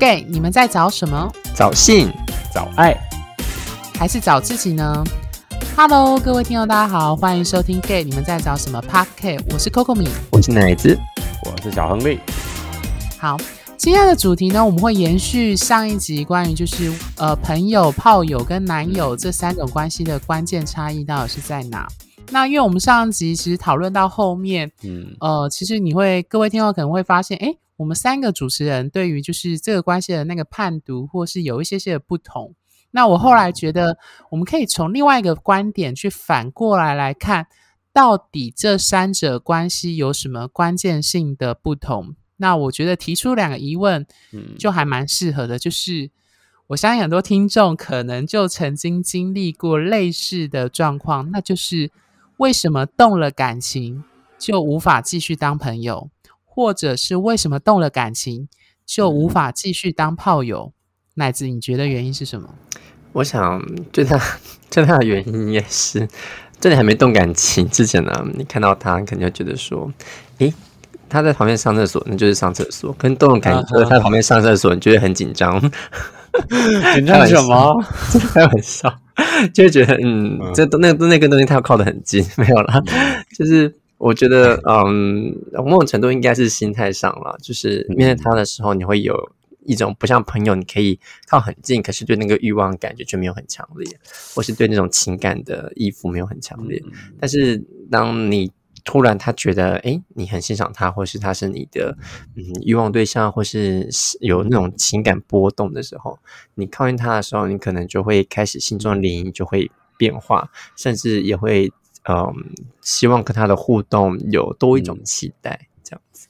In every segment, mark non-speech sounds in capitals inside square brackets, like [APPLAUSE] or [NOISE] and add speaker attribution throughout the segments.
Speaker 1: gay，你们在找什么？
Speaker 2: 找性，
Speaker 3: 找爱，
Speaker 1: 还是找自己呢？Hello，各位听众，大家好，欢迎收听 gay，你们在找什么 p a r k 我是 Coco 米，
Speaker 2: 我是奶子，
Speaker 3: 我是小亨利。
Speaker 1: 好，今天的主题呢，我们会延续上一集关于就是呃朋友、炮友跟男友这三种关系的关键差异到底是在哪？那因为我们上一集其实讨论到后面，嗯，呃，其实你会各位听众可能会发现，哎。我们三个主持人对于就是这个关系的那个判读，或是有一些些的不同。那我后来觉得，我们可以从另外一个观点去反过来来看，到底这三者关系有什么关键性的不同？那我觉得提出两个疑问，嗯，就还蛮适合的。就是我相信很多听众可能就曾经经历过类似的状况，那就是为什么动了感情就无法继续当朋友？或者是为什么动了感情就无法继续当炮友？乃至你觉得原因是什么？
Speaker 2: 我想最大 [LAUGHS] 最大的原因也是，这里还没动感情之前呢，你看到他肯定会觉得说，诶，他在旁边上厕所，那就是上厕所；跟动了感情，他在旁边上厕所，你觉得很紧张，[LAUGHS]
Speaker 3: 紧张什么？[LAUGHS]
Speaker 2: 开玩笑，就会觉得嗯，这都那那个东西，他要靠得很近，没有啦，就是。我觉得，嗯，某种程度应该是心态上了，就是面对他的时候，你会有一种不像朋友，你可以靠很近，可是对那个欲望感觉却没有很强烈，或是对那种情感的依附没有很强烈。但是，当你突然他觉得，哎，你很欣赏他，或是他是你的嗯欲望对象，或是有那种情感波动的时候，你靠近他的时候，你可能就会开始心中涟漪就会变化，甚至也会。嗯，希望跟他的互动有多一种期待，这样子。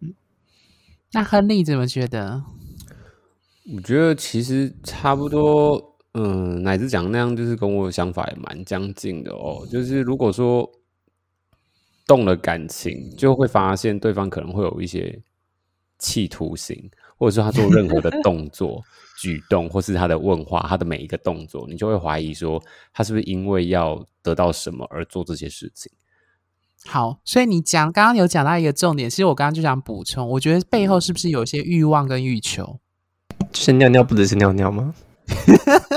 Speaker 1: 嗯，那亨利怎么觉得？
Speaker 3: 我觉得其实差不多，嗯，乃至讲那样，就是跟我想法也蛮相近的哦。就是如果说动了感情，就会发现对方可能会有一些企图型，或者说他做任何的动作。[LAUGHS] 举动，或是他的问话，他的每一个动作，你就会怀疑说，他是不是因为要得到什么而做这些事情？
Speaker 1: 好，所以你讲刚刚有讲到一个重点，其实我刚刚就想补充，我觉得背后是不是有一些欲望跟欲求？
Speaker 2: 是尿尿不只是尿尿吗？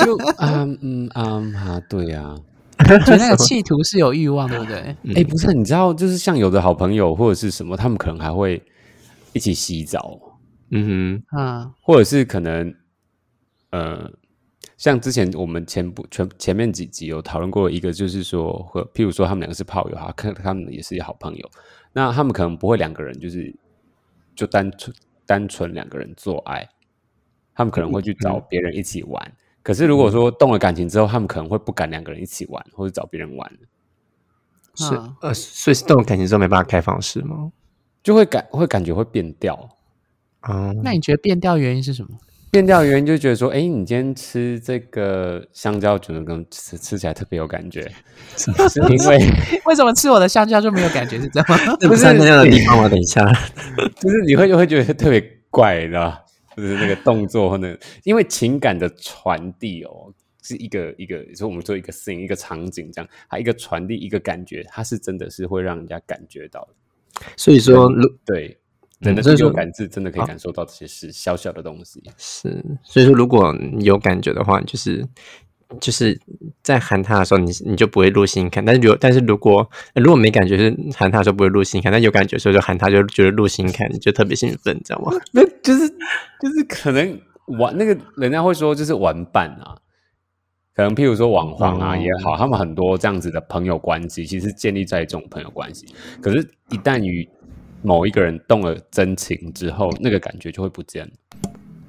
Speaker 3: 就嗯嗯嗯啊，对呀，[LAUGHS]
Speaker 1: 就那个企图是有欲望，对不对？
Speaker 3: 哎，不是，你知道，就是像有的好朋友或者是什么，他们可能还会一起洗澡，嗯哼，啊，或者是可能。呃，像之前我们前部前前面几集有讨论过一个，就是说，和譬如说他们两个是炮友哈，看他们也是好朋友，那他们可能不会两个人就是就单纯单纯两个人做爱，他们可能会去找别人一起玩。可是如果说动了感情之后，他们可能会不敢两个人一起玩，或者找别人玩。
Speaker 2: 是呃，所以是动了感情之后没办法开放式吗？
Speaker 3: 就会感会感觉会变调
Speaker 1: 啊？那你觉得变调原因是什么？
Speaker 3: 变调原因就觉得说，哎，你今天吃这个香蕉，觉得跟吃吃起来特别有感觉，是因为 [LAUGHS]
Speaker 1: 为什么吃我的香蕉就没有感觉？是这样吗？[LAUGHS]
Speaker 2: 不是那样的地方吗？等一下，
Speaker 3: 就是你会就会觉得特别怪，知道就是那个动作或者因为情感的传递哦，是一个一个，说我们做一个 scene 一个场景这样，它一个传递一个感觉，它是真的是会让人家感觉到的。
Speaker 2: 所以说，
Speaker 3: 对。人的是有感知，真的可以感受到这些是小小的东西。
Speaker 2: 是，所以说如果有感觉的话，就是就是在喊他的时候，你你就不会入心看。但是有，但是如果如果没感觉，是喊他的时候不会入心看。但有感觉的时候就喊他，就觉得入心看，就特别兴奋，知道吗？
Speaker 3: 那就是就是可能玩那个人家会说就是玩伴啊，可能譬如说网黄啊也好，他们很多这样子的朋友关系，其实建立在这种朋友关系。可是，一旦与某一个人动了真情之后，那个感觉就会不见了，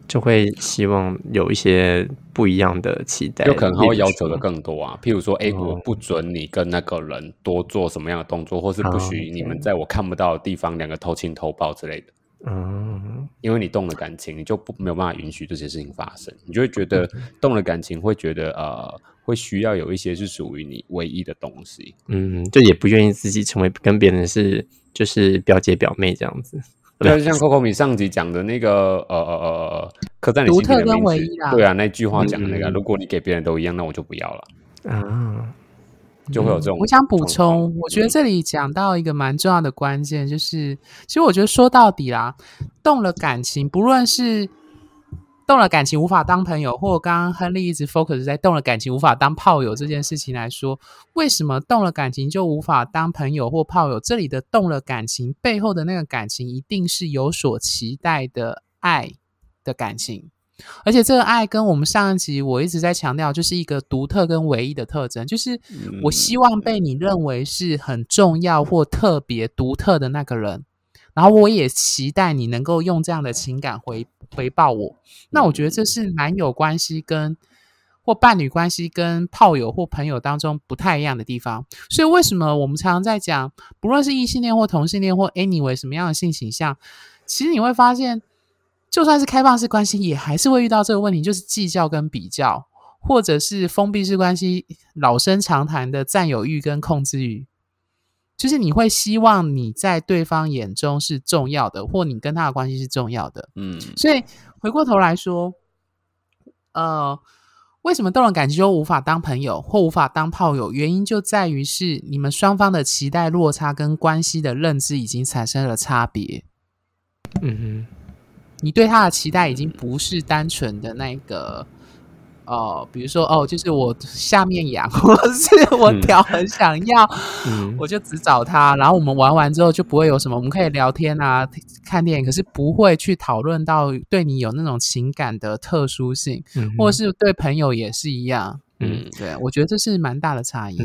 Speaker 2: 就会希望有一些不一样的期待，
Speaker 3: 有可能他会要求的更多啊。譬如说，哎，我不准你跟那个人多做什么样的动作，或是不许你们在我看不到的地方两个偷亲偷抱之类的。嗯，因为你动了感情，你就不没有办法允许这些事情发生，你就会觉得动了感情，会觉得呃，会需要有一些是属于你唯一的东西。
Speaker 2: 嗯，就也不愿意自己成为跟别人是。就是表姐表妹这样子，
Speaker 3: 对，像 Coco 米上集讲的那个呃呃呃，刻在你心里的名字，对啊，那句话讲的那个，如果你给别人都一样，那我就不要了。啊，就会有这种。
Speaker 1: 我想补充，我觉得这里讲到一个蛮重要的关键，就是其实我觉得说到底啦，动了感情，不论是动了感情无法当朋友，或刚刚亨利一直 focus 在动了感情无法当炮友这件事情来说，为什么动了感情就无法当朋友或炮友？这里的动了感情背后的那个感情，一定是有所期待的爱的感情，而且这个爱跟我们上一集我一直在强调，就是一个独特跟唯一的特征，就是我希望被你认为是很重要或特别独特的那个人。然后我也期待你能够用这样的情感回回报我。那我觉得这是男友关系跟或伴侣关系跟炮友或朋友当中不太一样的地方。所以为什么我们常常在讲，不论是异性恋或同性恋或 anyway 什么样的性倾向，其实你会发现，就算是开放式关系，也还是会遇到这个问题，就是计较跟比较，或者是封闭式关系老生常谈的占有欲跟控制欲。就是你会希望你在对方眼中是重要的，或你跟他的关系是重要的，嗯。所以回过头来说，呃，为什么动了感情就无法当朋友或无法当炮友？原因就在于是你们双方的期待落差跟关系的认知已经产生了差别。嗯哼，你对他的期待已经不是单纯的那个。哦，比如说哦，就是我下面痒，[LAUGHS] 或是我屌很想要，我就只找他，然后我们玩完之后就不会有什么，我们可以聊天啊，看电影，可是不会去讨论到对你有那种情感的特殊性，或是对朋友也是一样。嗯，对，我觉得这是蛮大的差异。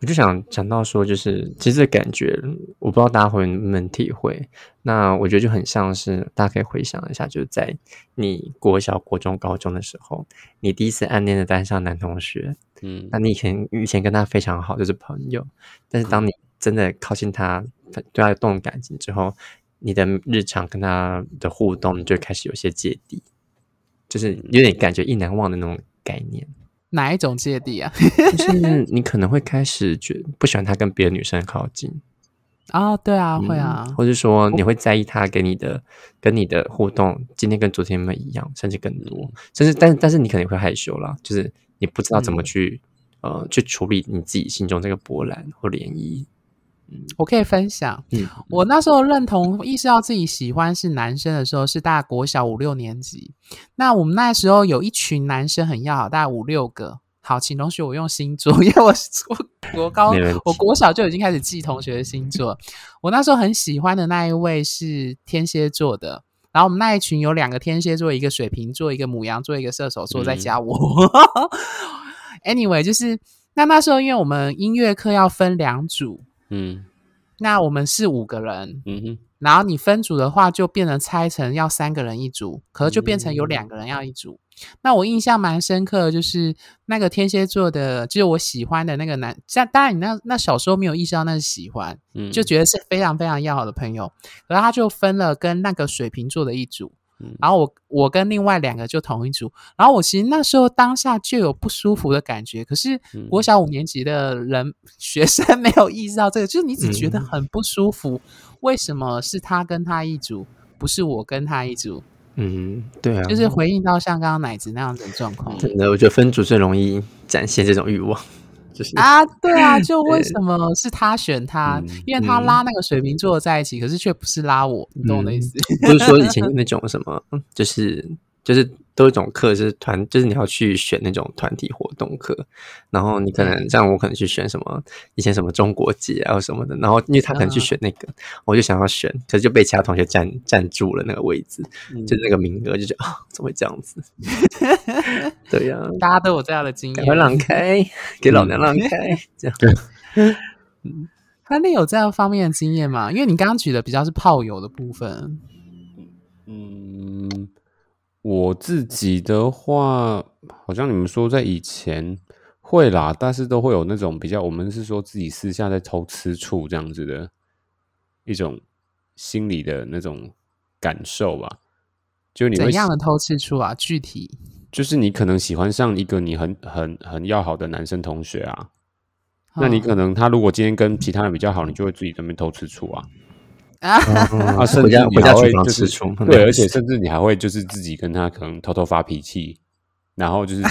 Speaker 2: 我就想讲到说，就是其实感觉，我不知道大家会能不能体会。那我觉得就很像是，大家可以回想一下，就是在你国小、国中、高中的时候，你第一次暗恋的班上男同学，嗯，那你以前以前跟他非常好，就是朋友。但是当你真的靠近他，对他动感情之后，你的日常跟他的互动就开始有些芥蒂，就是有点感觉意难忘的那种概念。
Speaker 1: 哪一种芥蒂啊？[LAUGHS]
Speaker 2: 就是你可能会开始觉不喜欢他跟别的女生靠近
Speaker 1: 啊，对啊，会啊，
Speaker 2: 或者说你会在意他给你的跟你的互动，今天跟昨天们一样，甚至更多，甚至但但是你可能会害羞了，就是你不知道怎么去呃去处理你自己心中这个波澜或涟漪。
Speaker 1: 我可以分享，我那时候认同意识到自己喜欢是男生的时候，是大国小五六年级。那我们那时候有一群男生很要好，大概五六个。好，请同学我用星座，因为我我国高我国小就已经开始记同学的星座。我那时候很喜欢的那一位是天蝎座的，然后我们那一群有两个天蝎座，一个水瓶座，一个母羊座，一个射手座，再加我。[LAUGHS] Anyway，就是那那时候，因为我们音乐课要分两组。嗯，那我们是五个人，嗯哼，然后你分组的话，就变成拆成要三个人一组，可是就变成有两个人要一组。那我印象蛮深刻，就是那个天蝎座的，就是我喜欢的那个男，像当然你那那小时候没有意识到那是喜欢，嗯，就觉得是非常非常要好的朋友，然后他就分了跟那个水瓶座的一组。然后我我跟另外两个就同一组，然后我其实那时候当下就有不舒服的感觉，可是国小五年级的人 [LAUGHS] 学生没有意识到这个，就是你只觉得很不舒服，为什么是他跟他一组，不是我跟他一组？
Speaker 2: 嗯，对啊，
Speaker 1: 就是回应到像刚刚奶子那样子的状况。
Speaker 2: 真的，我觉得分组最容易展现这种欲望。
Speaker 1: 啊，对啊，[LAUGHS] 就为什么是他选他？因为他拉那个水瓶座在一起，可是却不是拉我，你懂我的意思？
Speaker 2: 不是说以前那种什么，就是就是。都一种课是团，就是你要去选那种团体活动课，然后你可能像我可能去选什么以前什么中国节啊什么的，然后因为他可能去选那个，我就想要选，可是就被其他同学占占住了那个位置，就是那个名额，就觉得啊，怎么会这样子？[LAUGHS] 对呀，
Speaker 1: 大家都有这样的经验，
Speaker 2: 快让开，[LAUGHS] 给老娘让开，这样。
Speaker 1: 嗯，他那有这样方面的经验吗？因为你刚刚举的比较是炮友的部分，
Speaker 3: 嗯。我自己的话，好像你们说在以前会啦，但是都会有那种比较，我们是说自己私下在偷吃醋这样子的一种心理的那种感受吧。就你
Speaker 1: 怎样的偷吃醋啊？具体
Speaker 3: 就是你可能喜欢上一个你很很很要好的男生同学啊，那你可能他如果今天跟其他人比较好，你就会自己这边偷吃醋啊。啊，甚至你还会就是对，而且甚至你还会就是自己跟他可能偷偷发脾气，然后就是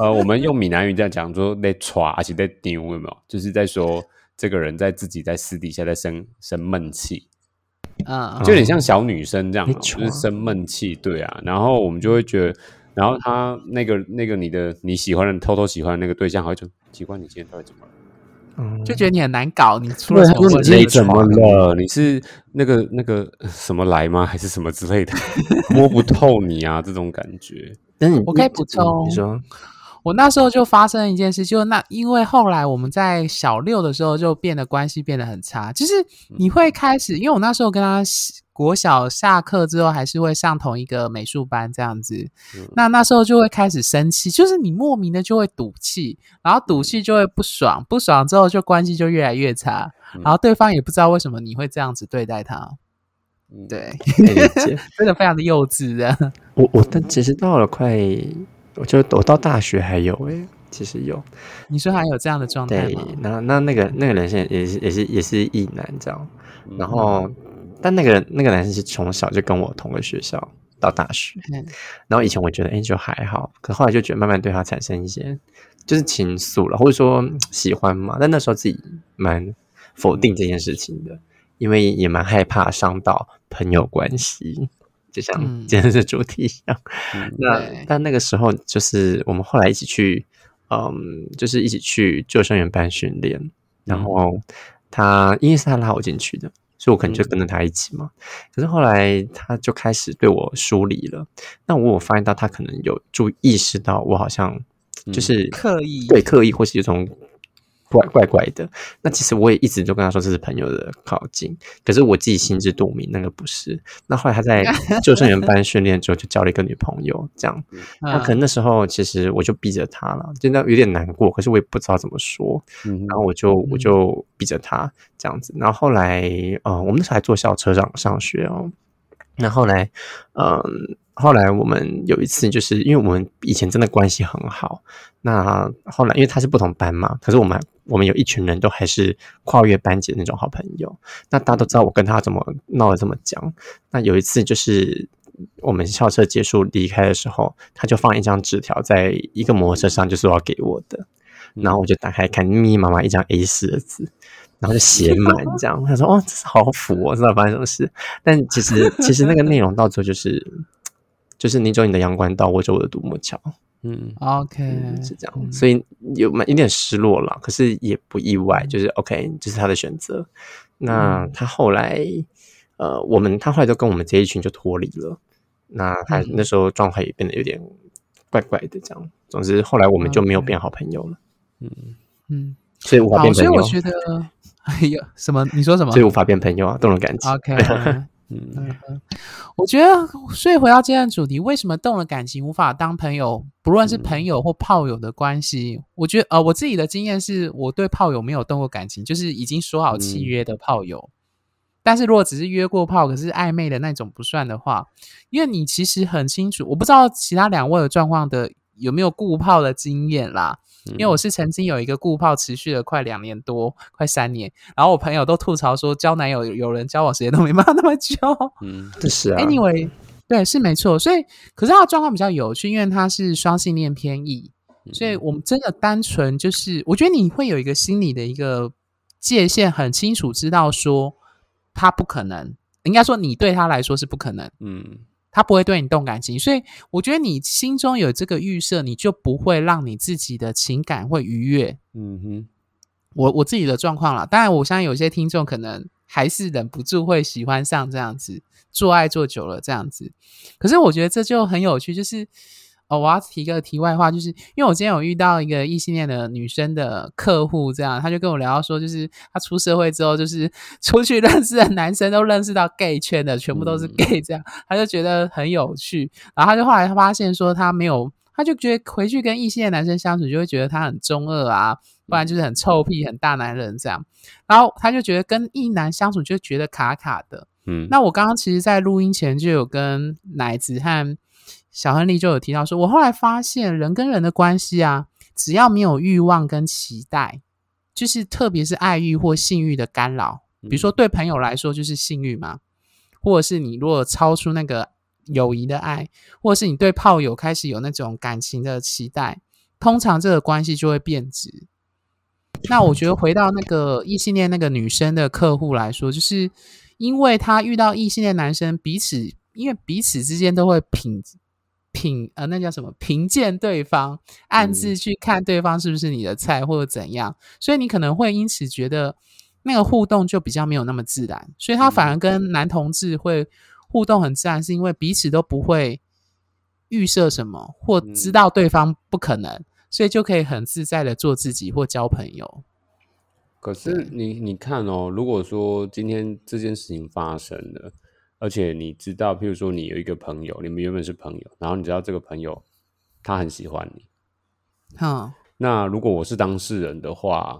Speaker 3: 呃，我们用闽南语这样讲说在耍，而且在丢有没有？就是在说这个人在自己在私底下在生生闷气。啊，就有点像小女生这样，就是生闷气，对啊。然后我们就会觉得，然后他那个那个你的你喜欢的偷偷喜欢的那个对象，好像奇怪，你今天到底怎么了？
Speaker 1: 嗯，就觉得你很难搞，你出了什么问
Speaker 3: 题？你怎么了？你是那个那个什么来吗？还是什么之类的？[LAUGHS] 摸不透你啊，这种感觉。
Speaker 2: 嗯，
Speaker 1: 我可以补充，
Speaker 2: 你说。
Speaker 1: 我那时候就发生一件事，就那因为后来我们在小六的时候就变得关系变得很差，就是你会开始，因为我那时候跟他国小下课之后还是会上同一个美术班这样子，那那时候就会开始生气，就是你莫名的就会赌气，然后赌气就会不爽，不爽之后就关系就越来越差，然后对方也不知道为什么你会这样子对待他，对，[LAUGHS] 真的非常的幼稚的。
Speaker 2: 我我但其实到了快。我就我到大学还有诶，其实有。
Speaker 1: 你说还有这样的状态
Speaker 2: 吗？对，那那那个那个人现在也是也是也是异男这样。然后，但那个那个男生是从小就跟我同个学校到大学。然后以前我觉得哎就还好，可后来就觉得慢慢对他产生一些就是情愫了，或者说喜欢嘛。但那时候自己蛮否定这件事情的，因为也蛮害怕伤到朋友关系。就像今天的主题一样，那但那个时候就是我们后来一起去，嗯，就是一起去救生员班训练，然后他因为是他拉我进去的，所以我可能就跟着他一起嘛。可是后来他就开始对我疏离了，那我有发现到他可能有注意识到我好像就是
Speaker 1: 刻意
Speaker 2: 对刻意或是有种。怪怪怪的，那其实我也一直都跟他说这是朋友的靠近，可是我自己心知肚明那个不是。那后来他在 [LAUGHS] 救生员班训练之后就交了一个女朋友，这样。那可能那时候其实我就逼着他了，真的有点难过，可是我也不知道怎么说。然后我就我就逼着他这样子。然后后来呃，我们那时候还坐校车上上学哦。那后来嗯。后来我们有一次，就是因为我们以前真的关系很好。那后来因为他是不同班嘛，可是我们我们有一群人都还是跨越班级的那种好朋友。那大家都知道我跟他怎么闹得这么僵。那有一次就是我们校车结束离开的时候，他就放一张纸条在一个摩托车上，就是要给我的。然后我就打开看，密密麻麻一张 A 四的字，然后就写满这样。他说：“哦，这是好腐，我知道发生什么事。”但其实其实那个内容到最后就是。就是你走你的阳关道，我走我的独木桥。
Speaker 1: 嗯，OK，
Speaker 2: 是这样，所以有蛮有点失落了，可是也不意外，就是 OK，这是他的选择。那他后来，呃，我们他后来就跟我们这一群就脱离了。那他那时候状态也变得有点怪怪的，这样。总之后来我们就没有变好朋友了。嗯嗯，所以无法变朋友。
Speaker 1: 所以我觉得，哎呀，什么？你说什么？
Speaker 2: 所以无法变朋友啊，动了感情。
Speaker 1: OK。嗯，我觉得，所以回到今天的主题，为什么动了感情无法当朋友？不论是朋友或炮友的关系，我觉得，呃，我自己的经验是，我对炮友没有动过感情，就是已经说好契约的炮友。但是如果只是约过炮，可是暧昧的那种不算的话，因为你其实很清楚，我不知道其他两位的状况的有没有固炮的经验啦。因为我是曾经有一个固炮，持续了快两年多，快三年。然后我朋友都吐槽说，交男友有人交往时间都没办法那么久。
Speaker 2: 嗯，这是啊。
Speaker 1: Anyway，对，是没错。所以，可是他的状况比较有趣，因为他是双性恋偏异，所以我们真的单纯就是，我觉得你会有一个心理的一个界限，很清楚知道说他不可能，应该说你对他来说是不可能。嗯。他不会对你动感情，所以我觉得你心中有这个预设，你就不会让你自己的情感会愉悦。嗯哼，我我自己的状况啦，当然我相信有些听众可能还是忍不住会喜欢上这样子做爱做久了这样子，可是我觉得这就很有趣，就是。哦，我要提个题外话，就是因为我今天有遇到一个异性恋的女生的客户，这样她就跟我聊到说，就是她出社会之后，就是 [LAUGHS] 出去认识的男生都认识到 gay 圈的，全部都是 gay，这样她就觉得很有趣。然后她就后来他发现说，他没有，她就觉得回去跟异性恋男生相处，就会觉得他很中二啊，不然就是很臭屁、很大男人这样。然后她就觉得跟异男相处就觉得卡卡的。嗯，那我刚刚其实，在录音前就有跟奶子和。小亨利就有提到说，我后来发现人跟人的关系啊，只要没有欲望跟期待，就是特别是爱欲或性欲的干扰，比如说对朋友来说就是性欲嘛，或者是你如果超出那个友谊的爱，或者是你对炮友开始有那种感情的期待，通常这个关系就会变质。那我觉得回到那个异性恋那个女生的客户来说，就是因为她遇到异性恋男生，彼此因为彼此之间都会品品呃，那叫什么评鉴对方，暗自去看对方是不是你的菜或者怎样，所以你可能会因此觉得那个互动就比较没有那么自然，所以他反而跟男同志会互动很自然，是因为彼此都不会预设什么或知道对方不可能，所以就可以很自在的做自己或交朋友。
Speaker 3: 可是你你看哦，如果说今天这件事情发生了，而且你知道，譬如说你有一个朋友，你们原本是朋友，然后你知道这个朋友他很喜欢你，
Speaker 1: 好，
Speaker 3: 那如果我是当事人的话，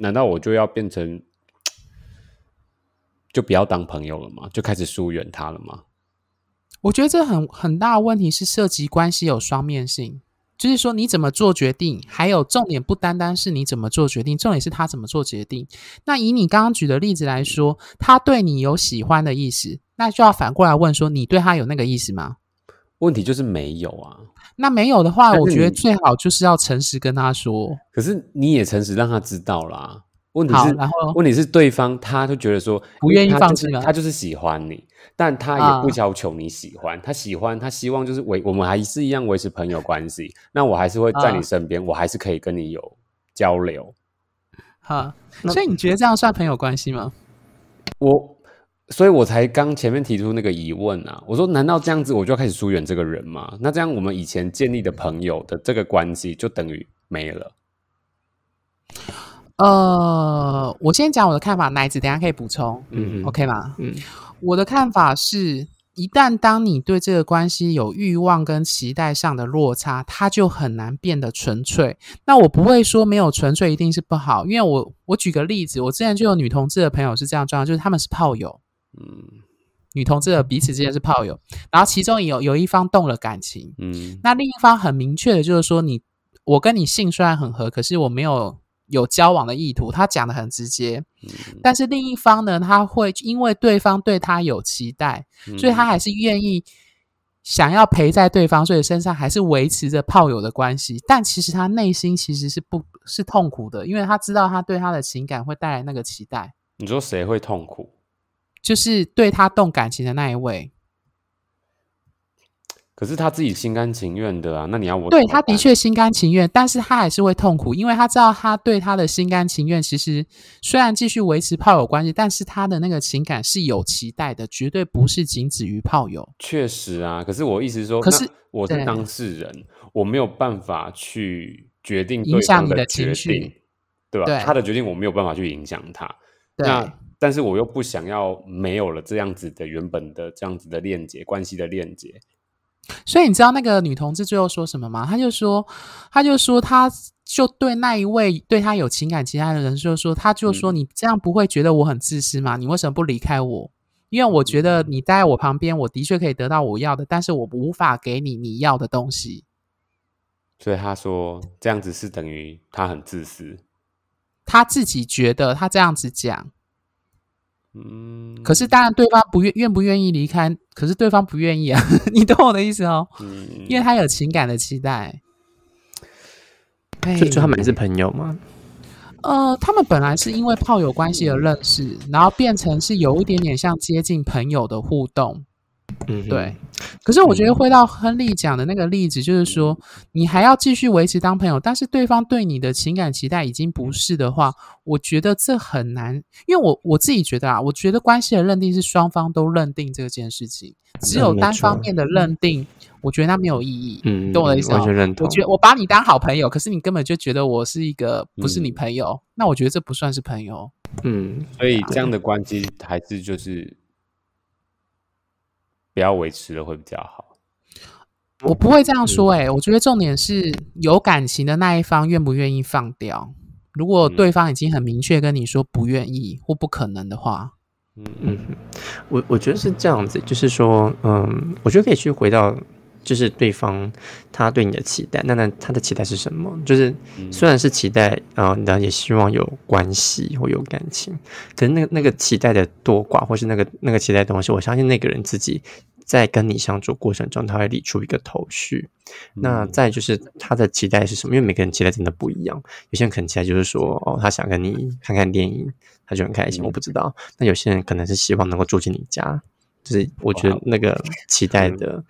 Speaker 3: 难道我就要变成就不要当朋友了吗？就开始疏远他了吗？
Speaker 1: 我觉得这很很大的问题是涉及关系有双面性。就是说，你怎么做决定？还有重点不单单是你怎么做决定，重点是他怎么做决定。那以你刚刚举的例子来说，他对你有喜欢的意思，那就要反过来问说，你对他有那个意思吗？
Speaker 3: 问题就是没有啊。
Speaker 1: 那没有的话，我觉得最好就是要诚实跟他说。
Speaker 3: 可是你也诚实让他知道啦。问题是，然后问题是对方他就觉得说
Speaker 1: 不愿意放弃
Speaker 3: 他就是喜欢你。但他也不要求你喜欢，他喜欢，他希望就是维我们还是一样维持朋友关系。那我还是会在你身边，我还是可以跟你有交流。
Speaker 1: 好，所以你觉得这样算朋友关系吗？
Speaker 3: 我，所以我才刚前面提出那个疑问啊。我说，难道这样子我就要开始疏远这个人吗？那这样我们以前建立的朋友的这个关系就等于没了？
Speaker 1: 呃，我先讲我的看法，奶子等下可以补充。嗯，OK 吗？嗯。我的看法是，一旦当你对这个关系有欲望跟期待上的落差，它就很难变得纯粹。那我不会说没有纯粹一定是不好，因为我我举个例子，我之前就有女同志的朋友是这样状况，就是他们是炮友，嗯，女同志的彼此之间是炮友，然后其中有有一方动了感情，嗯，那另一方很明确的就是说，你我跟你性虽然很合，可是我没有。有交往的意图，他讲的很直接，但是另一方呢，他会因为对方对他有期待，所以他还是愿意想要陪在对方，所以身上还是维持着炮友的关系，但其实他内心其实是不是痛苦的，因为他知道他对他的情感会带来那个期待。
Speaker 3: 你说谁会痛苦？
Speaker 1: 就是对他动感情的那一位。
Speaker 3: 可是他自己心甘情愿的啊，那你要我
Speaker 1: 对他的确心甘情愿，但是他还是会痛苦，因为他知道他对他的心甘情愿，其实虽然继续维持炮友关系，但是他的那个情感是有期待的，绝对不是仅止于炮友。
Speaker 3: 确实啊，可是我意思是说，
Speaker 1: 可是
Speaker 3: 我是当事人，我没有办法去决定
Speaker 1: 影响你
Speaker 3: 的
Speaker 1: 情绪，
Speaker 3: 对吧？他的决定我没有办法去影响他，那但是我又不想要没有了这样子的原本的这样子的链接关系的链接。
Speaker 1: 所以你知道那个女同志最后说什么吗？她就说，她就说，她就对那一位对她有情感其他的人，就说，她就说，你这样不会觉得我很自私吗？你为什么不离开我？因为我觉得你待在我旁边，我的确可以得到我要的，但是我无法给你你要的东西。
Speaker 3: 所以她说这样子是等于她很自私。
Speaker 1: 她自己觉得她这样子讲。嗯，可是当然，对方不愿愿不愿意离开，可是对方不愿意啊，[LAUGHS] 你懂我的意思哦。嗯，因为他有情感的期待。
Speaker 2: 就就他们是朋友吗？
Speaker 1: 呃，他们本来是因为炮友关系而认识，然后变成是有一点点像接近朋友的互动。嗯，对。可是我觉得回到亨利讲的那个例子，就是说你还要继续维持当朋友，但是对方对你的情感期待已经不是的话，我觉得这很难。因为我我自己觉得啊，我觉得关系的认定是双方都认定这件事情，只有单方面的认定，我觉得那没有意义。嗯，懂我的意思吗？
Speaker 2: 完全认同。
Speaker 1: 我觉得我把你当好朋友，可是你根本就觉得我是一个不是你朋友，那我觉得这不算是朋友。
Speaker 3: 嗯，所以这样的关系还是就是。不要维持了会比较好。
Speaker 1: 我不会这样说，哎，我觉得重点是有感情的那一方愿不愿意放掉。如果对方已经很明确跟你说不愿意或不可能的话，
Speaker 2: 嗯嗯，我我觉得是这样子，就是说，嗯，我觉得可以去回到。就是对方他对你的期待，那那他的期待是什么？就是虽然是期待啊，然后也希望有关系或有感情，可是那个那个期待的多寡，或是那个那个期待东西，我相信那个人自己在跟你相处过程中，他会理出一个头绪。那再就是他的期待是什么？因为每个人期待真的不一样。有些人可能期待就是说，哦，他想跟你看看电影，他就很开心。我不知道。那有些人可能是希望能够住进你家，就是我觉得 [LAUGHS] 那个期待的。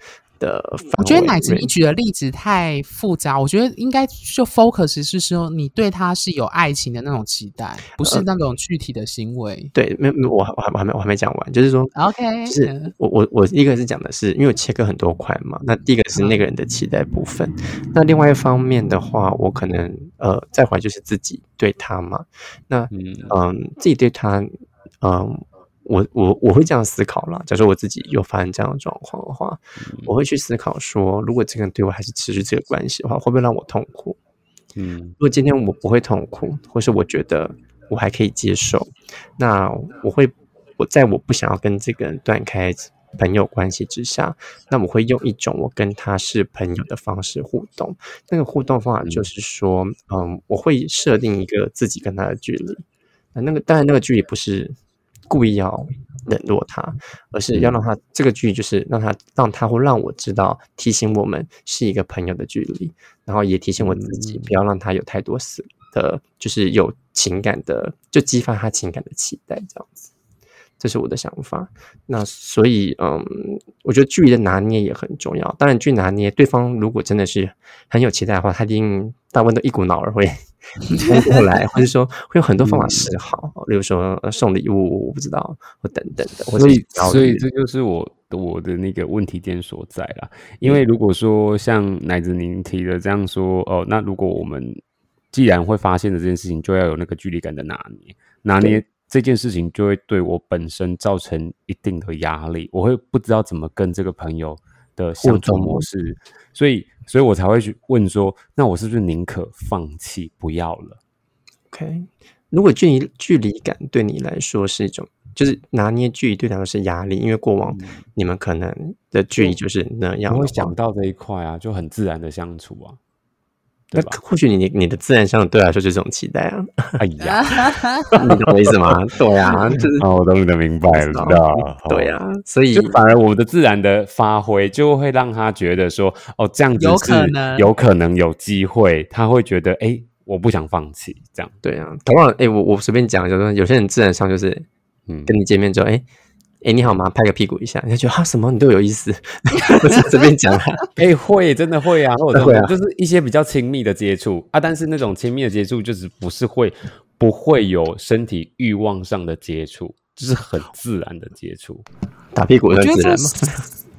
Speaker 2: 的，
Speaker 1: 我觉得奶子你举的例子太复杂，我觉得应该就 focus 是说你对他是有爱情的那种期待，不是那种具体的行为。
Speaker 2: 对，没没，我我还我还没我还没讲完，就是说
Speaker 1: ，OK，
Speaker 2: 就是我我我一个是讲的是，因为我切割很多块嘛，那第一个是那个人的期待部分，那另外一方面的话，我可能呃再回就是自己对他嘛，那嗯自己对他嗯。我我我会这样思考啦。假如我自己有发生这样的状况的话，我会去思考说，如果这个人对我还是持续这个关系的话，会不会让我痛苦？嗯，如果今天我不会痛苦，或是我觉得我还可以接受，那我会我在我不想要跟这个人断开朋友关系之下，那我会用一种我跟他是朋友的方式互动。那个互动方法就是说，嗯，我会设定一个自己跟他的距离。那那个当然，那个距离不是。故意要冷落他，而是要让他这个距离，就是让他让他或让我知道，提醒我们是一个朋友的距离，然后也提醒我自己，不要让他有太多死的，就是有情感的，就激发他情感的期待，这样子。这是我的想法。那所以，嗯，我觉得距离的拿捏也很重要。当然，距离拿捏，对方如果真的是很有期待的话，他一定大部分都一股脑儿会。[LAUGHS] 过来，或者说会有很多方法示好，例如说送礼物，我不知道，或等等的。
Speaker 3: 所以，所以这就是我我的那个问题点所在啦。因为如果说像奶子您提的这样说，哦，那如果我们既然会发现的这件事情，就要有那个距离感的拿捏，拿捏这件事情就会对我本身造成一定的压力，我会不知道怎么跟这个朋友的相处模式，所以。所以我才会去问说，那我是不是宁可放弃不要了
Speaker 2: ？OK，如果距离距离感对你来说是一种，就是拿捏距离对他们是压力，因为过往你们可能的距离就是那样。
Speaker 3: 我会想到这一块啊，就很自然的相处啊。
Speaker 2: 那或许你你的自然相对来说就是这种期待啊！
Speaker 3: 哎呀，[LAUGHS]
Speaker 2: 你懂我意思吗？[LAUGHS] 对啊，就是
Speaker 3: 哦，我懂你的明白了，[LAUGHS]
Speaker 2: 对啊，所以
Speaker 3: 就反而我的自然的发挥就会让他觉得说，哦，这样子
Speaker 1: 有可能
Speaker 3: 有可能有机会，他会觉得哎，我不想放弃，这样
Speaker 2: 对啊。同样，哎，我我随便讲，就是有些人自然上就是，嗯，跟你见面之后，哎。哎，你好吗？拍个屁股一下，人家觉得啊，什么你都有意思，[LAUGHS] 不是随便讲。[LAUGHS]
Speaker 3: 哎，会，真的会啊，会啊，就是一些比较亲密的接触啊，但是那种亲密的接触就是不是会不会有身体欲望上的接触，就是很自然的接触，
Speaker 2: 打屁股很自然吗？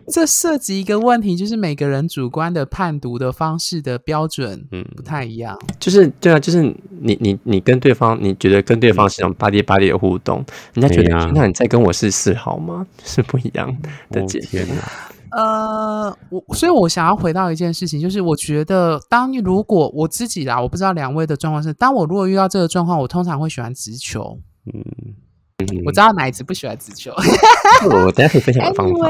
Speaker 1: 这涉及一个问题，就是每个人主观的判读的方式的标准，嗯，不太一样。
Speaker 2: 就是对啊，就是你你你跟对方，你觉得跟对方是种巴唧巴唧的互动，人家觉得那你在跟我是示好吗？[LAUGHS] 是不一样的解释。
Speaker 1: 呃，我所以，我想要回到一件事情，就是我觉得，当如果我自己啦，我不知道两位的状况是，当我如果遇到这个状况，我通常会喜欢直球，嗯。我知道奶子不喜欢直球，[LAUGHS]
Speaker 2: 我等下可以分享方法。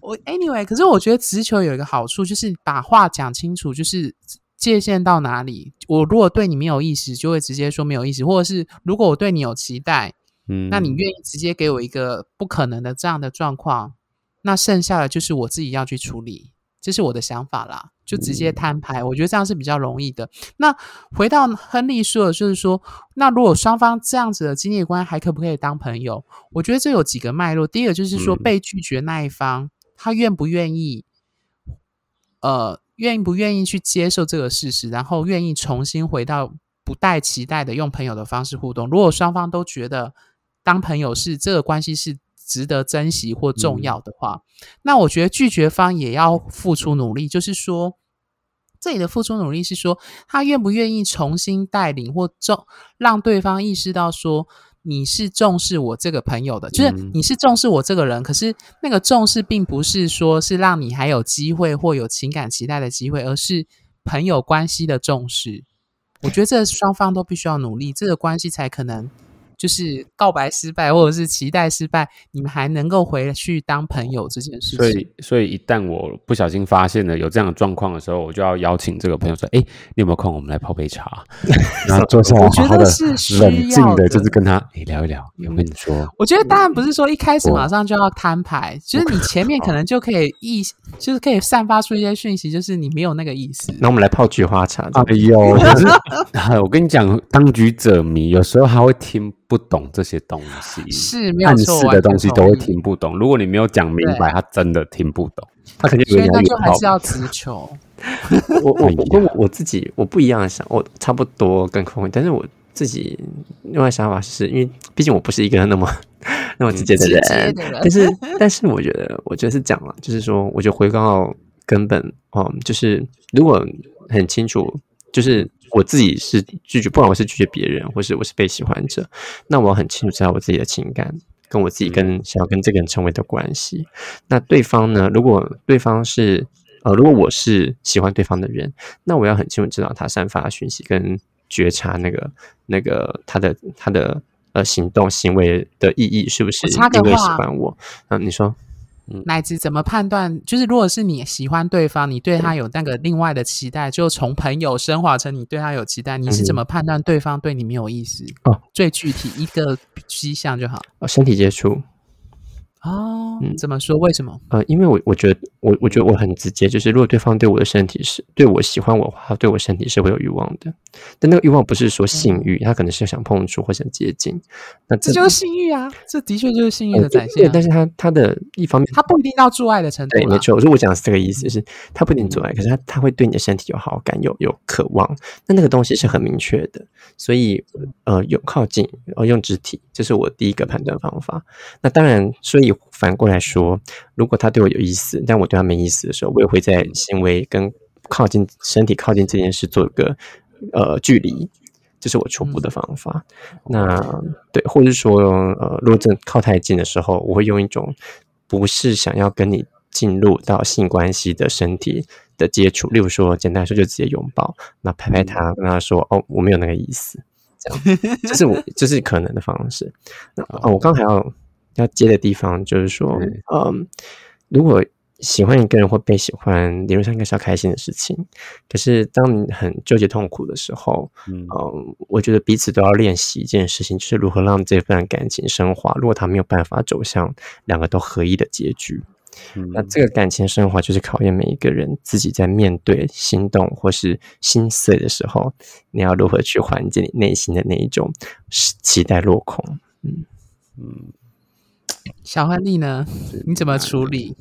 Speaker 1: 我 anyway，可是我觉得直球有一个好处，就是把话讲清楚，就是界限到哪里。我如果对你没有意思，就会直接说没有意思；或者是如果我对你有期待，嗯，那你愿意直接给我一个不可能的这样的状况，那剩下的就是我自己要去处理。这是我的想法啦，就直接摊牌，我觉得这样是比较容易的。那回到亨利说的，就是说，那如果双方这样子的经济观还可不可以当朋友？我觉得这有几个脉络。第一个就是说，被拒绝那一方他愿不愿意，呃，愿不愿意去接受这个事实，然后愿意重新回到不带期待的用朋友的方式互动。如果双方都觉得当朋友是这个关系是。值得珍惜或重要的话，那我觉得拒绝方也要付出努力。就是说，这里的付出努力是说，他愿不愿意重新带领或重让对方意识到说，你是重视我这个朋友的，就是你是重视我这个人。可是那个重视，并不是说是让你还有机会或有情感期待的机会，而是朋友关系的重视。我觉得这双方都必须要努力，这个关系才可能就是告白失败或者是期待失败，你们还能够回去当朋友这件事情。
Speaker 3: 所以，所以一旦我不小心发现了有这样的状况的时候，我就要邀请这个朋友说：“哎，你有没有空？我们来泡杯茶，[LAUGHS] 然后坐下来，好好的、冷静的，就是跟他聊一聊。”我跟你说，
Speaker 1: 我觉得当然不是说一开始马上就要摊牌，就是你前面 [LAUGHS] 可能就可以意，就是可以散发出一些讯息，就是你没有那个意思。
Speaker 2: 那我们来泡菊花茶。
Speaker 3: 哎呦，可是 [LAUGHS] 我跟你讲，当局者迷，有时候他会听。不懂这些东西，
Speaker 1: 是暗示
Speaker 3: 的东西都会听不懂。如果你没有讲明白，他真的听不懂。他肯定
Speaker 1: 所以那就还是要直球。[LAUGHS]
Speaker 2: 我我我跟我我自己我不一样的想，我差不多跟空但是我自己另外想法是因为毕竟我不是一个那么那么直接的人。[LAUGHS] 但是但是我觉得我觉得是讲了，就是说我就回到根本哦，就是如果很清楚，就是。我自己是拒绝，不管我是拒绝别人，或是我是被喜欢者，那我很清楚知道我自己的情感，跟我自己跟想要跟这个人成为的关系。那对方呢？如果对方是呃，如果我是喜欢对方的人，那我要很清楚知道他散发的讯息跟觉察那个那个他的他的呃行动行为的意义是不是因为喜欢我？嗯，你说。
Speaker 1: 乃至怎么判断？就是如果是你喜欢对方，你对他有那个另外的期待，就从朋友升华成你对他有期待，你是怎么判断对方对你没有意思？哦，最具体一个迹象就好。
Speaker 2: 哦身体接触。
Speaker 1: 哦，嗯怎么说？为什么？
Speaker 2: 呃，因为我我觉得我我觉得我很直接，就是如果对方对我的身体是对我喜欢我的话，对我身体是会有欲望的。但那个欲望不是说性欲，他可能是想碰触或想接近。那
Speaker 1: 这就是性欲啊！这的确就是性欲的展现。
Speaker 2: 但是他他的一方面，
Speaker 1: 他不一定到做爱的程度。
Speaker 2: 对，没错。我说我讲的是这个意思，是他不一定做爱，可是他他会对你的身体有好感，有有渴望。那那个东西是很明确的。所以呃，有靠近，呃，用肢体，这是我第一个判断方法。那当然，所以。反过来说，如果他对我有意思，但我对他没意思的时候，我也会在行为跟靠近身体靠近这件事做一个呃距离，这是我初步的方法。那对，或者是说呃，如果真靠太近的时候，我会用一种不是想要跟你进入到性关系的身体的接触，例如说简单说就直接拥抱，那拍拍他，跟他说哦，我没有那个意思，这样，[LAUGHS] 这是我这是可能的方式。那哦，我刚还要。要接的地方就是说，嗯，如果喜欢一个人或被喜欢，理论上应该是要开心的事情。可是当你很纠结痛苦的时候，嗯，我觉得彼此都要练习一件事情，就是如何让这份感情升华。如果他没有办法走向两个都合一的结局，那这个感情升华就是考验每一个人自己在面对心动或是心碎的时候，你要如何去缓解你内心的那一种期待落空。嗯
Speaker 1: 嗯。小亨利呢？你怎么处理？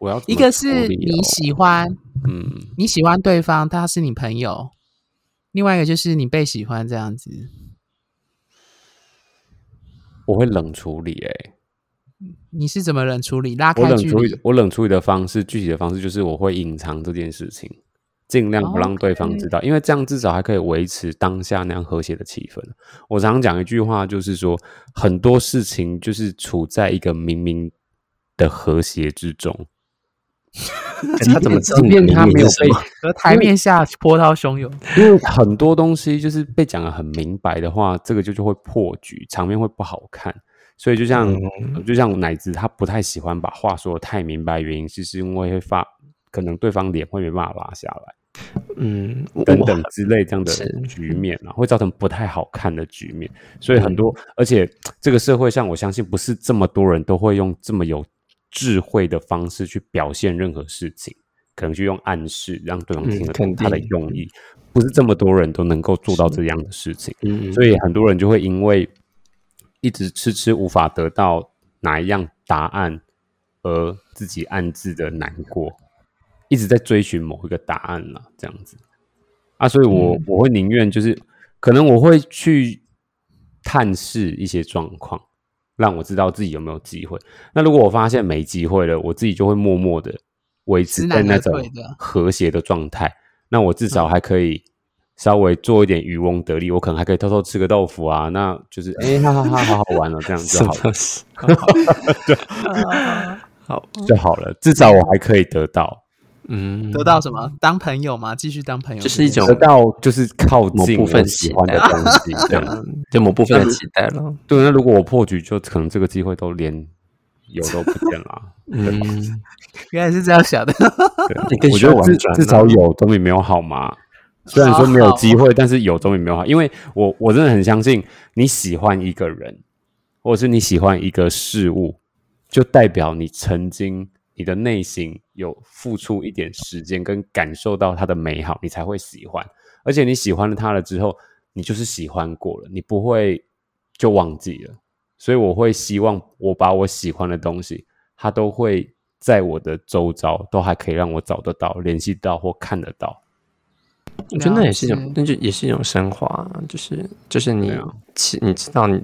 Speaker 3: 我要 [LAUGHS]
Speaker 1: 一个是你喜欢，嗯，你喜欢对方，他是你朋友；另外一个就是你被喜欢这样子。
Speaker 3: 我会冷处理，哎，
Speaker 1: 你是怎么冷处理？拉开距
Speaker 3: 离？我冷处理的方式，具体的方式就是我会隐藏这件事情。尽量不让对方知道，因为这样至少还可以维持当下那样和谐的气氛。我常常讲一句话，就是说很多事情就是处在一个明明的和谐之中。[LAUGHS]
Speaker 2: 他怎么
Speaker 3: 即便他没有被
Speaker 1: 和台面下波涛汹涌？
Speaker 3: 因为很多东西就是被讲的很明白的话，这个就就会破局，场面会不好看。所以就像就像奶子，他不太喜欢把话说的太明白，原因就是因为会发可能对方脸会没办法拉下来。嗯，等等之类这样的局面啊，会造成不太好看的局面。所以很多，而且这个社会上，我相信不是这么多人都会用这么有智慧的方式去表现任何事情，可能就用暗示让对方听得懂他的用意。不是这么多人都能够做到这样的事情，所以很多人就会因为一直迟迟无法得到哪一样答案，而自己暗自的难过。一直在追寻某一个答案了，这样子。啊，所以我我会宁愿就是可能我会去探视一些状况，让我知道自己有没有机会。那如果我发现没机会了，我自己就会默默的维持在那种和谐的状态。那我至少还可以稍微做一点渔翁得利，我可能还可以偷偷吃个豆腐啊，那就是哎哈哈哈，好好玩哦，这样就好了，[LAUGHS] 对，[LAUGHS] 好。就好了，至少我还可以得到。
Speaker 1: 嗯，得到什么？当朋友吗？继续当朋友，
Speaker 2: 就是一种
Speaker 3: 得到，就是靠
Speaker 2: 某部分
Speaker 3: 喜欢的东西，[LAUGHS] 对，
Speaker 2: 就某部分的期待了。
Speaker 3: 对，那如果我破局，就可能这个机会都连有都不见了。嗯，
Speaker 1: 原来是这样想的。
Speaker 3: 对，[LAUGHS] 我觉得至至少有总比没有好嘛。虽然说没有机会，但是有总比没有好。因为我我真的很相信，你喜欢一个人，或者是你喜欢一个事物，就代表你曾经。你的内心有付出一点时间，跟感受到它的美好，你才会喜欢。而且你喜欢了它了之后，你就是喜欢过了，你不会就忘记了。所以我会希望我把我喜欢的东西，它都会在我的周遭，都还可以让我找得到、联系到或看得到。
Speaker 2: 我觉得那也是一种，那就也是一种升华，就是就是你期你知道你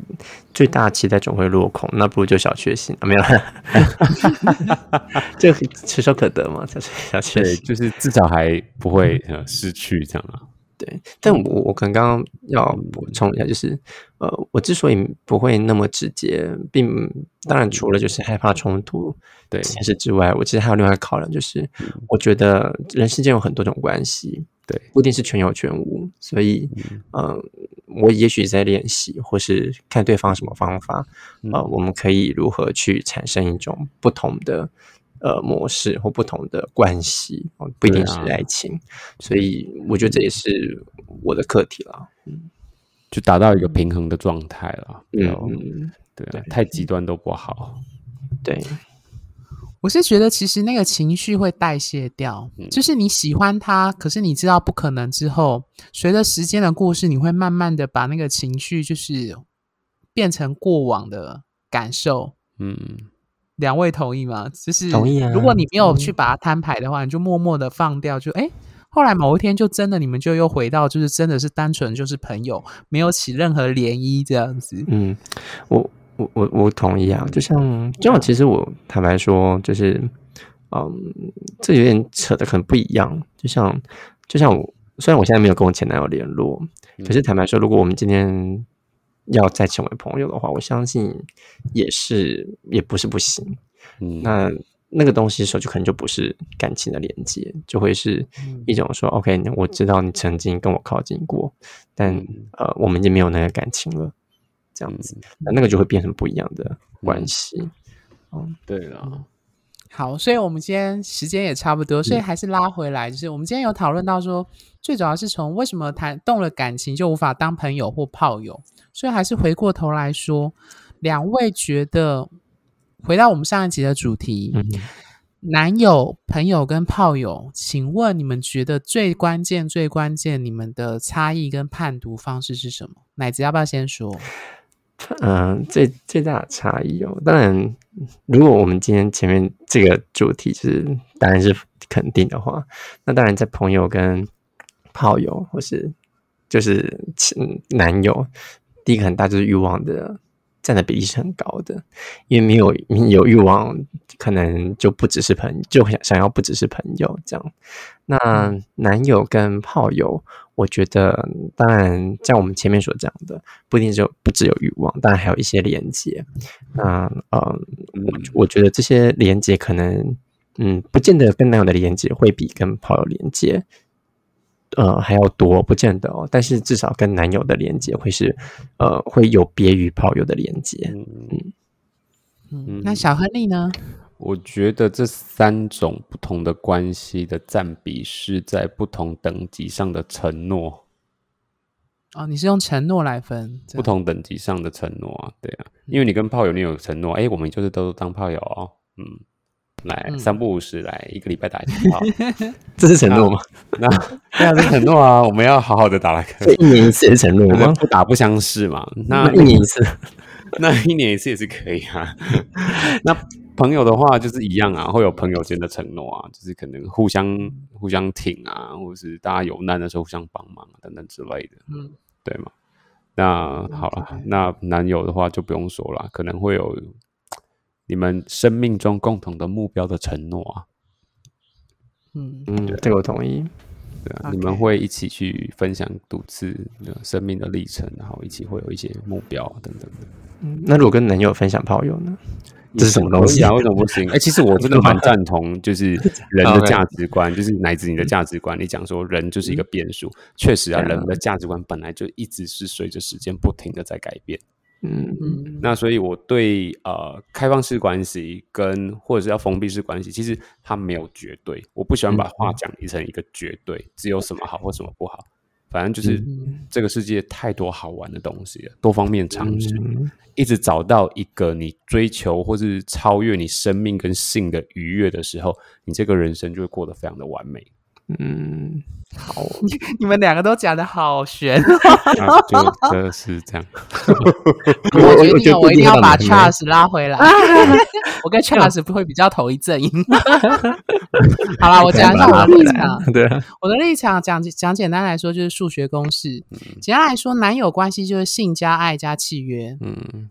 Speaker 2: 最大期待总会落空，那不如就小确幸啊，没有，[LAUGHS] 就垂手可得嘛，就是小确幸，
Speaker 3: 就是至少还不会呃失去这样啊。
Speaker 2: 对，但我我可能刚刚要补充一下，就是呃，我之所以不会那么直接，并当然除了就是害怕冲突
Speaker 3: 对。
Speaker 2: 现实之外，我其实还有另外考量，就是我觉得人世间有很多种关系，
Speaker 3: 对，
Speaker 2: 不一定是全有全无，所以嗯，我也许在练习，或是看对方什么方法，呃，我们可以如何去产生一种不同的。呃，模式或不同的关系哦，不一定是爱情，所以我觉得这也是我的课题了。嗯，
Speaker 3: 就达到一个平衡的状态了。嗯，对啊，太极端都不好。
Speaker 2: 对，
Speaker 1: 我是觉得其实那个情绪会代谢掉，就是你喜欢他，可是你知道不可能之后，随着时间的故事，你会慢慢的把那个情绪就是变成过往的感受。嗯。两位同意吗？就是
Speaker 2: 同意啊。
Speaker 1: 如果你没有去把它摊牌的话，你就默默的放掉。就哎，后来某一天就真的，你们就又回到，就是真的是单纯就是朋友，没有起任何涟漪这样子。
Speaker 2: 嗯，我我我我同意啊。就像就像其实我坦白说，就是嗯，这有点扯的可能不一样。就像就像我虽然我现在没有跟我前男友联络，可是坦白说，如果我们今天。要再成为朋友的话，我相信也是也不是不行。嗯，那那个东西的时候，就可能就不是感情的连接，就会是一种说，OK，我知道你曾经跟我靠近过，但呃，我们已经没有那个感情了，这样子，那那个就会变成不一样的关系。
Speaker 3: 嗯，对了。
Speaker 1: 好，所以我们今天时间也差不多，所以还是拉回来，就是我们今天有讨论到说，最主要是从为什么谈动了感情就无法当朋友或炮友，所以还是回过头来说，两位觉得回到我们上一集的主题，男友、朋友跟炮友，请问你们觉得最关键、最关键，你们的差异跟判读方式是什么？奶子要不要先说？
Speaker 2: 嗯，最最大的差异哦，当然，如果我们今天前面这个主题是当然是肯定的话，那当然在朋友跟炮友或是就是男友，第一个很大就是欲望的占的比例是很高的，因为没有有欲望，可能就不只是朋，就想想要不只是朋友这样。那男友跟炮友。我觉得，当然，像我们前面所讲的，不一定就不只有欲望，当然还有一些连接。那呃，我我觉得这些连接可能，嗯，不见得跟男友的连接会比跟炮友连接，呃，还要多，不见得哦。但是至少跟男友的连接会是，呃，会有别于炮友的连接。嗯
Speaker 1: 嗯，那小亨利呢？
Speaker 3: 我觉得这三种不同的关系的占比是在不同等级上的承诺。
Speaker 1: 哦，你是用承诺来分
Speaker 3: 不同等级上的承诺啊？对啊，因为你跟炮友你有承诺，哎，我们就是都当炮友哦。嗯，来三不五时来一个礼拜打一次炮，[LAUGHS]
Speaker 2: 这是承诺吗？
Speaker 3: 那对啊，是承诺啊，[LAUGHS] 我们要好好的打来看。
Speaker 2: 一年一次是承诺吗？
Speaker 3: 不打不相识嘛。
Speaker 2: 那一年一次，[LAUGHS]
Speaker 3: 那一年一次也是可以啊。那。朋友的话就是一样啊，会有朋友间的承诺啊，就是可能互相互相挺啊，或者是大家有难的时候互相帮忙等等之类的，嗯，对吗？那好了，那男友的话就不用说了，可能会有你们生命中共同的目标的承诺啊，
Speaker 2: 嗯嗯，这个我同意。
Speaker 3: 对啊，你们会一起去分享独自生命的历程，然后一起会有一些目标等等的。
Speaker 2: 嗯，那如果跟男友分享炮友呢？这是什么东西
Speaker 3: 啊？为什么不行？哎，其实我真的蛮赞同，[LAUGHS] 就是人的价值观，就是乃至你的价值观。你讲说人就是一个变数，确实啊，人的价值观本来就一直是随着时间不停的在改变。嗯嗯，那所以我对呃开放式关系跟或者是要封闭式关系，其实它没有绝对。我不喜欢把话讲成一个绝对，只有什么好或什么不好。反正就是这个世界太多好玩的东西了，多方面尝试，一直找到一个你追求或是超越你生命跟性的愉悦的时候，你这个人生就会过得非常的完美。
Speaker 2: 嗯，好，[LAUGHS] 你
Speaker 1: 你们两个都讲的好玄，[LAUGHS]
Speaker 3: 就真的是这样。[LAUGHS]
Speaker 1: 我决定，我一定要把 Charles 拉回来。我跟 Charles 不会比较同一阵营。好了，我讲一下我的立场。
Speaker 2: 对，
Speaker 1: 我的立场讲讲简单来说就是数学公式。简单来说，男友关系就是性加爱加契约。嗯，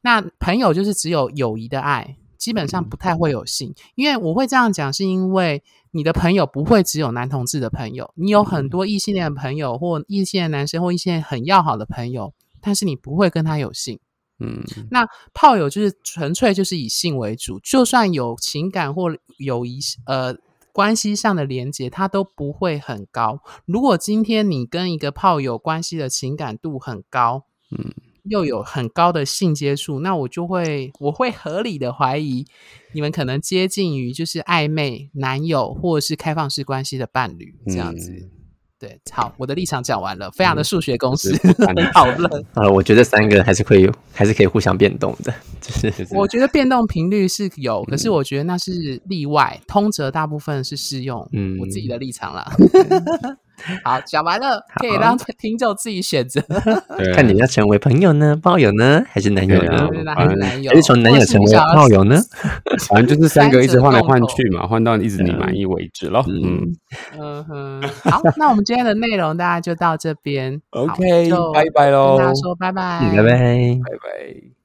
Speaker 1: 那朋友就是只有友谊的爱，基本上不太会有性。因为我会这样讲，是因为。你的朋友不会只有男同志的朋友，你有很多异性恋的朋友，或异性恋男生，或异性恋很要好的朋友，但是你不会跟他有性。嗯，那炮友就是纯粹就是以性为主，就算有情感或友谊呃关系上的连接，它都不会很高。如果今天你跟一个炮友关系的情感度很高，嗯。又有很高的性接触，那我就会我会合理的怀疑你们可能接近于就是暧昧男友或者是开放式关系的伴侣这样子。对，好，我的立场讲完了，非常的数学公式讨论。
Speaker 2: 呃，我觉得三个还是可以，还是可以互相变动的。就是
Speaker 1: 我觉得变动频率是有，可是我觉得那是例外，通则大部分是适用。嗯，我自己的立场啦。[LAUGHS] 好，讲完了，可以让听众自己选择，[LAUGHS]
Speaker 2: 看你要成为朋友呢、炮友呢，还是男友呢？
Speaker 1: 还是男友？
Speaker 2: 还是从男友成为炮友呢？[LAUGHS]
Speaker 3: 反正就是三个一直换来换去嘛，换到一直你满意为止咯。嗯
Speaker 1: 嗯哼，好，那我们。今天的内容大家就到这边
Speaker 3: ，OK，拜拜喽！
Speaker 1: 跟大家说拜拜，
Speaker 2: 拜拜，
Speaker 3: 拜拜。